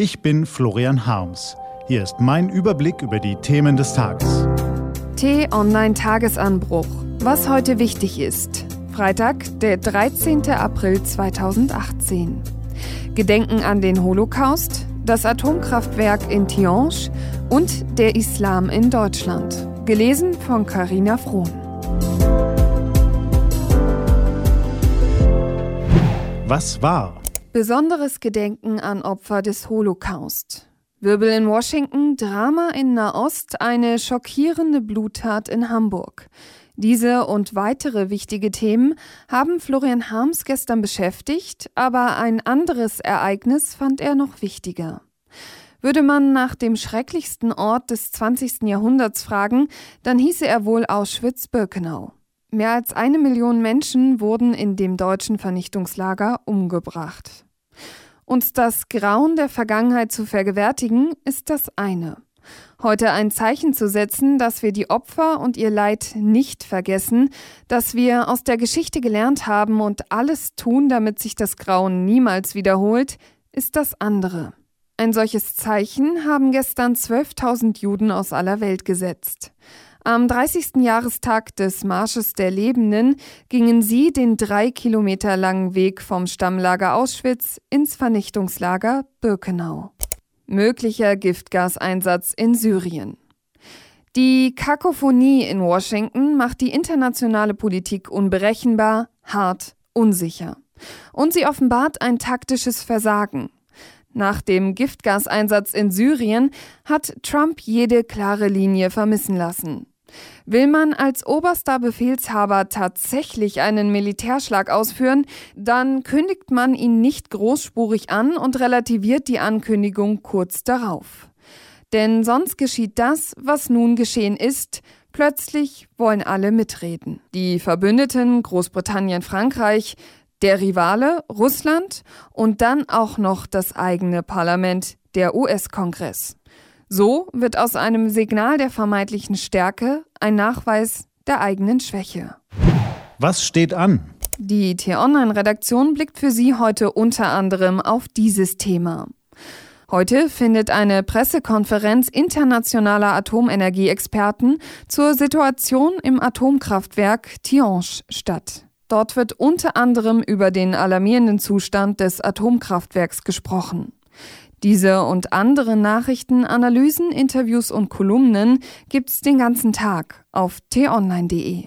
Ich bin Florian Harms. Hier ist mein Überblick über die Themen des Tages. T-Online-Tagesanbruch. Was heute wichtig ist. Freitag, der 13. April 2018. Gedenken an den Holocaust, das Atomkraftwerk in Tihange und der Islam in Deutschland. Gelesen von Carina Frohn. Was war? Besonderes Gedenken an Opfer des Holocaust. Wirbel in Washington, Drama in Nahost, eine schockierende Bluttat in Hamburg. Diese und weitere wichtige Themen haben Florian Harms gestern beschäftigt, aber ein anderes Ereignis fand er noch wichtiger. Würde man nach dem schrecklichsten Ort des 20. Jahrhunderts fragen, dann hieße er wohl Auschwitz-Birkenau. Mehr als eine Million Menschen wurden in dem deutschen Vernichtungslager umgebracht. Und das Grauen der Vergangenheit zu vergewärtigen, ist das eine. Heute ein Zeichen zu setzen, dass wir die Opfer und ihr Leid nicht vergessen, dass wir aus der Geschichte gelernt haben und alles tun, damit sich das Grauen niemals wiederholt, ist das andere. Ein solches Zeichen haben gestern 12.000 Juden aus aller Welt gesetzt. Am 30. Jahrestag des Marsches der Lebenden gingen sie den drei Kilometer langen Weg vom Stammlager Auschwitz ins Vernichtungslager Birkenau. Möglicher Giftgaseinsatz in Syrien. Die Kakophonie in Washington macht die internationale Politik unberechenbar, hart, unsicher. Und sie offenbart ein taktisches Versagen. Nach dem Giftgaseinsatz in Syrien hat Trump jede klare Linie vermissen lassen. Will man als oberster Befehlshaber tatsächlich einen Militärschlag ausführen, dann kündigt man ihn nicht großspurig an und relativiert die Ankündigung kurz darauf. Denn sonst geschieht das, was nun geschehen ist, plötzlich wollen alle mitreden. Die Verbündeten Großbritannien, Frankreich, der Rivale Russland und dann auch noch das eigene Parlament, der US-Kongress. So wird aus einem Signal der vermeintlichen Stärke ein Nachweis der eigenen Schwäche. Was steht an? Die T-Online-Redaktion blickt für Sie heute unter anderem auf dieses Thema. Heute findet eine Pressekonferenz internationaler Atomenergieexperten zur Situation im Atomkraftwerk Tihange statt. Dort wird unter anderem über den alarmierenden Zustand des Atomkraftwerks gesprochen. Diese und andere Nachrichten, Analysen, Interviews und Kolumnen gibt's den ganzen Tag auf t-online.de.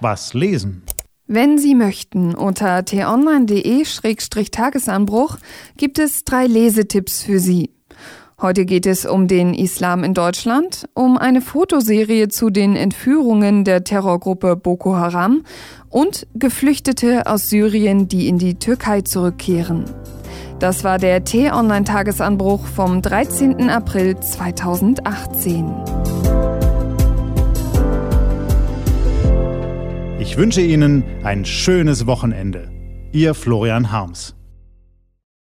Was lesen? Wenn Sie möchten, unter t-online.de-tagesanbruch gibt es drei Lesetipps für Sie. Heute geht es um den Islam in Deutschland, um eine Fotoserie zu den Entführungen der Terrorgruppe Boko Haram und Geflüchtete aus Syrien, die in die Türkei zurückkehren. Das war der T-Online-Tagesanbruch vom 13. April 2018. Ich wünsche Ihnen ein schönes Wochenende. Ihr Florian Harms.